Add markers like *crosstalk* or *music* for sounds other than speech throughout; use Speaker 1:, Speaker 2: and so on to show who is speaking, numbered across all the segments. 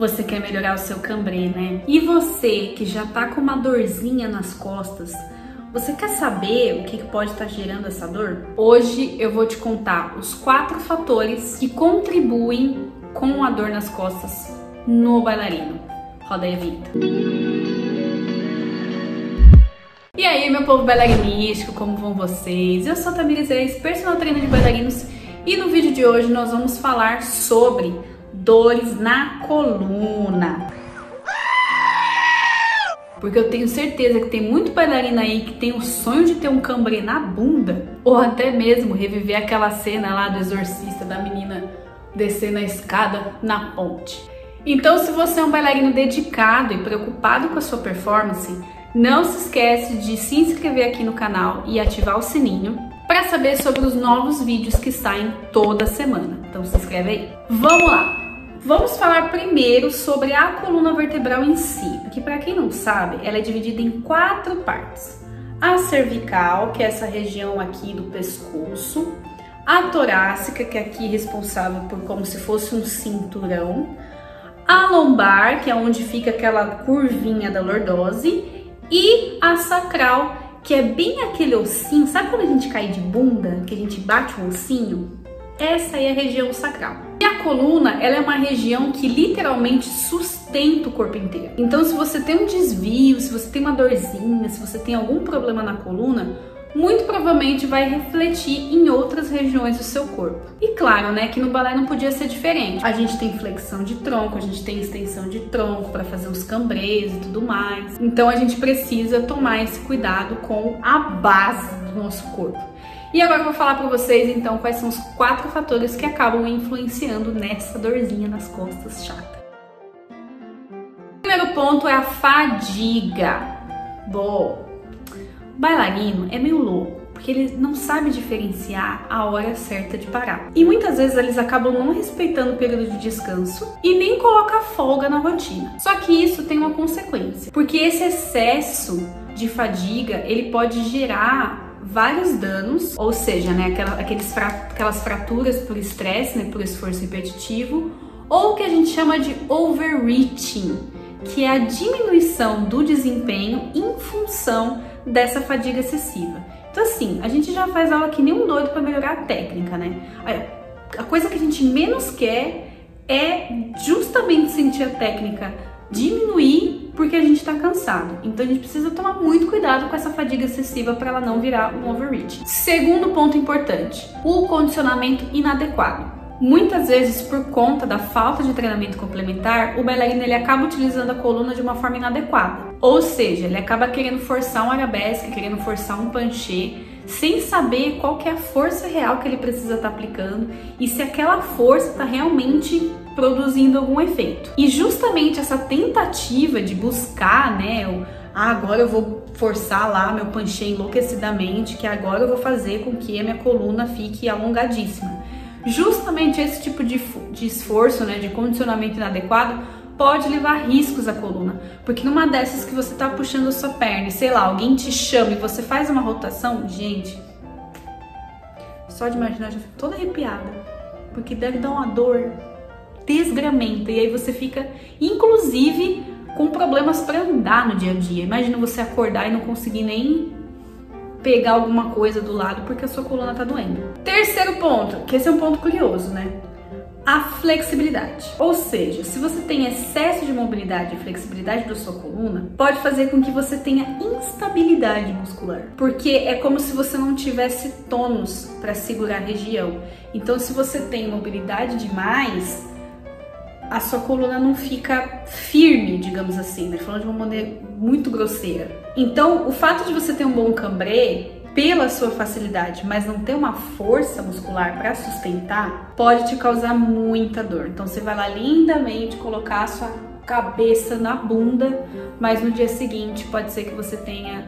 Speaker 1: Você quer melhorar o seu cambrê, né? E você que já tá com uma dorzinha nas costas, você quer saber o que pode estar tá gerando essa dor? Hoje eu vou te contar os quatro fatores que contribuem com a dor nas costas no bailarino. Roda aí a vinheta. E aí, meu povo bailarinístico, como vão vocês? Eu sou a Tamires Reis, personal trainer de bailarinos, e no vídeo de hoje nós vamos falar sobre dores na coluna. Porque eu tenho certeza que tem muito bailarina aí que tem o sonho de ter um cambrê na bunda, ou até mesmo reviver aquela cena lá do exorcista da menina descendo a escada na ponte. Então, se você é um bailarino dedicado e preocupado com a sua performance, não se esquece de se inscrever aqui no canal e ativar o sininho para saber sobre os novos vídeos que saem toda semana. Então se inscreve aí. Vamos lá! Vamos falar primeiro sobre a coluna vertebral em si, porque para quem não sabe, ela é dividida em quatro partes. A cervical, que é essa região aqui do pescoço, a torácica, que é aqui responsável por como se fosse um cinturão, a lombar, que é onde fica aquela curvinha da lordose, e a sacral, que é bem aquele ossinho, sabe quando a gente cai de bunda, que a gente bate o ossinho? Essa é a região sacral. E a coluna, ela é uma região que literalmente sustenta o corpo inteiro. Então, se você tem um desvio, se você tem uma dorzinha, se você tem algum problema na coluna, muito provavelmente vai refletir em outras regiões do seu corpo. E claro, né, que no balé não podia ser diferente. A gente tem flexão de tronco, a gente tem extensão de tronco para fazer os cambrês e tudo mais. Então a gente precisa tomar esse cuidado com a base do nosso corpo. E agora eu vou falar para vocês então quais são os quatro fatores que acabam influenciando nessa dorzinha nas costas chata. O primeiro ponto é a fadiga. Bom, o bailarino é meio louco porque ele não sabe diferenciar a hora certa de parar. E muitas vezes eles acabam não respeitando o período de descanso e nem coloca folga na rotina. Só que isso tem uma consequência, porque esse excesso de fadiga, ele pode gerar vários danos, ou seja, né, aqueles aquelas fraturas por estresse, né, por esforço repetitivo, ou o que a gente chama de overreaching, que é a diminuição do desempenho em função dessa fadiga excessiva. Então assim, a gente já faz aula que nem um doido para melhorar a técnica, né? A coisa que a gente menos quer é justamente sentir a técnica diminuir porque a gente está cansado. Então a gente precisa tomar muito cuidado com essa fadiga excessiva para ela não virar um overreach. Segundo ponto importante, o condicionamento inadequado. Muitas vezes, por conta da falta de treinamento complementar, o bailarino ele acaba utilizando a coluna de uma forma inadequada. Ou seja, ele acaba querendo forçar um arabesque, querendo forçar um panchê, sem saber qual que é a força real que ele precisa estar tá aplicando e se aquela força está realmente produzindo algum efeito. E justamente essa tentativa de buscar, né, o, ah, agora eu vou forçar lá meu panchê enlouquecidamente, que agora eu vou fazer com que a minha coluna fique alongadíssima. Justamente esse tipo de, de esforço, né, de condicionamento inadequado, pode levar riscos à coluna. Porque numa dessas que você tá puxando a sua perna e sei lá, alguém te chama e você faz uma rotação, gente, só de imaginar já fico toda arrepiada. Porque deve dar uma dor desgramenta e aí você fica, inclusive, com problemas para andar no dia a dia. Imagina você acordar e não conseguir nem pegar alguma coisa do lado porque a sua coluna tá doendo. Terceiro ponto, que esse é um ponto curioso, né? A flexibilidade. Ou seja, se você tem excesso de mobilidade e flexibilidade da sua coluna, pode fazer com que você tenha instabilidade muscular, porque é como se você não tivesse tônus para segurar a região. Então, se você tem mobilidade demais, a sua coluna não fica firme, digamos assim, né? Falando de uma maneira muito grosseira. Então, o fato de você ter um bom cambrê, pela sua facilidade, mas não ter uma força muscular para sustentar, pode te causar muita dor. Então, você vai lá lindamente colocar a sua cabeça na bunda, mas no dia seguinte pode ser que você tenha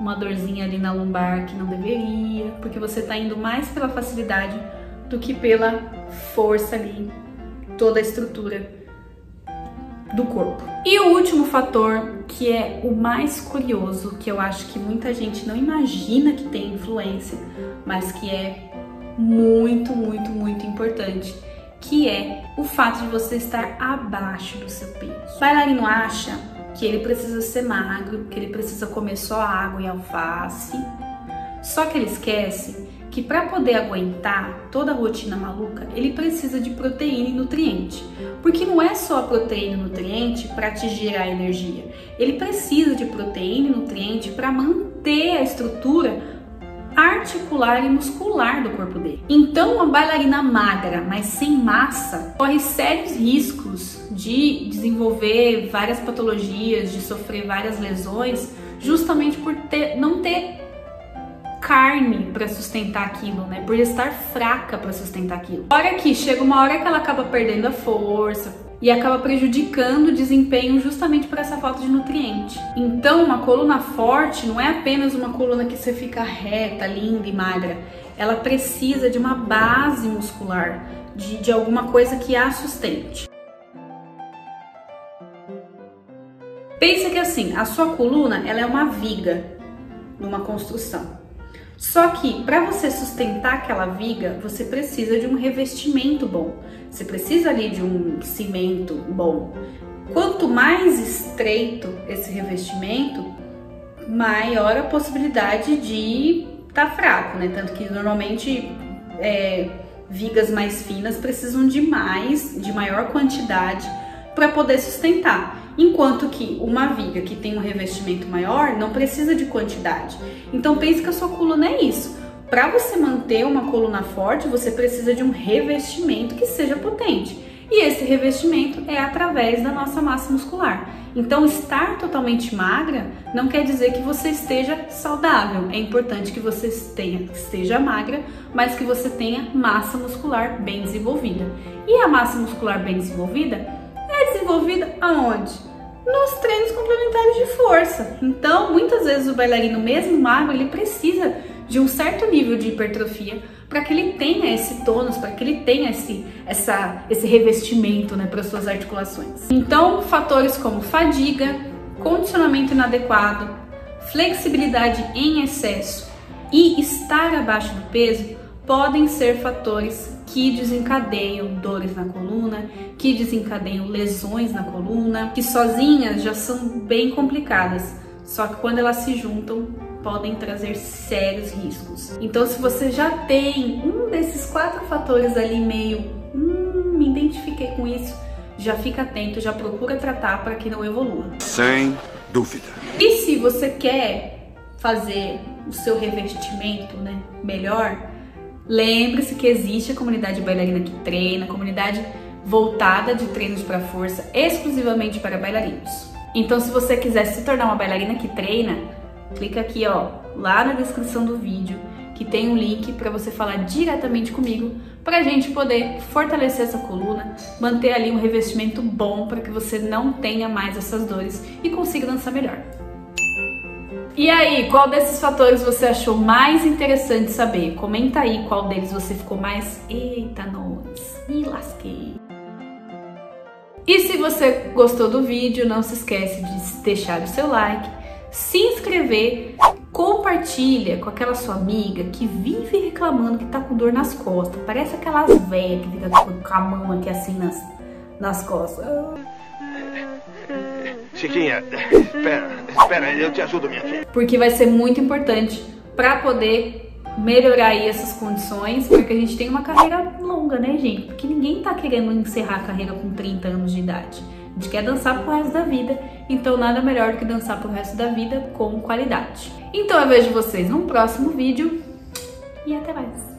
Speaker 1: uma dorzinha ali na lombar que não deveria, porque você está indo mais pela facilidade do que pela força ali toda a estrutura do corpo. E o último fator, que é o mais curioso, que eu acho que muita gente não imagina que tem influência, mas que é muito, muito, muito importante, que é o fato de você estar abaixo do seu peso. O bailarino acha que ele precisa ser magro, que ele precisa comer só água e alface. Só que ele esquece que para poder aguentar toda a rotina maluca, ele precisa de proteína e nutriente. Porque não é só a proteína e nutriente para te gerar energia. Ele precisa de proteína e nutriente para manter a estrutura articular e muscular do corpo dele. Então, uma bailarina magra, mas sem massa, corre sérios riscos de desenvolver várias patologias, de sofrer várias lesões, justamente por ter, não ter carne para sustentar aquilo, né? Por estar fraca para sustentar aquilo. Hora que chega uma hora que ela acaba perdendo a força, e acaba prejudicando o desempenho justamente por essa falta de nutriente. Então, uma coluna forte não é apenas uma coluna que você fica reta, linda e magra. Ela precisa de uma base muscular, de, de alguma coisa que a sustente. Pensa que assim, a sua coluna ela é uma viga numa construção. Só que para você sustentar aquela viga, você precisa de um revestimento bom. Você precisa ali de um cimento bom. Quanto mais estreito esse revestimento, maior a possibilidade de estar tá fraco, né? Tanto que normalmente é, vigas mais finas precisam de mais, de maior quantidade para poder sustentar. Enquanto que uma viga que tem um revestimento maior não precisa de quantidade. Então pense que a sua coluna é isso. Para você manter uma coluna forte, você precisa de um revestimento que seja potente. E esse revestimento é através da nossa massa muscular. Então, estar totalmente magra não quer dizer que você esteja saudável. É importante que você tenha, esteja magra, mas que você tenha massa muscular bem desenvolvida. E a massa muscular bem desenvolvida é desenvolvida aonde? Nos treinos complementares de força. Então, muitas vezes o bailarino, mesmo magro, ele precisa de um certo nível de hipertrofia para que ele tenha esse tônus, para que ele tenha esse, essa, esse revestimento né, para suas articulações. Então, fatores como fadiga, condicionamento inadequado, flexibilidade em excesso e estar abaixo do peso podem ser fatores que desencadeiam dores na coluna, que desencadeiam lesões na coluna, que sozinhas já são bem complicadas, só que quando elas se juntam podem trazer sérios riscos. Então, se você já tem um desses quatro fatores ali meio, hum, me identifiquei com isso, já fica atento, já procura tratar para que não evolua.
Speaker 2: Sem dúvida.
Speaker 1: E se você quer fazer o seu revestimento, né, melhor, Lembre-se que existe a comunidade bailarina que treina, comunidade voltada de treinos para força exclusivamente para bailarinos. Então, se você quiser se tornar uma bailarina que treina, clica aqui, ó, lá na descrição do vídeo, que tem um link para você falar diretamente comigo, para a gente poder fortalecer essa coluna, manter ali um revestimento bom para que você não tenha mais essas dores e consiga dançar melhor. E aí, qual desses fatores você achou mais interessante saber? Comenta aí qual deles você ficou mais. Eita, nós, me lasquei. E se você gostou do vídeo, não se esquece de deixar o seu like, se inscrever, compartilha com aquela sua amiga que vive reclamando que tá com dor nas costas. Parece aquelas velhas que ficam com a mão aqui assim nas, nas costas.
Speaker 2: Chiquinha, *laughs* espera, espera, eu te ajudo, minha filha.
Speaker 1: Porque vai ser muito importante para poder melhorar aí essas condições, porque a gente tem uma carreira longa, né, gente? Porque ninguém tá querendo encerrar a carreira com 30 anos de idade. A gente quer dançar pro resto da vida, então nada melhor do que dançar pro resto da vida com qualidade. Então eu vejo vocês num próximo vídeo e até mais.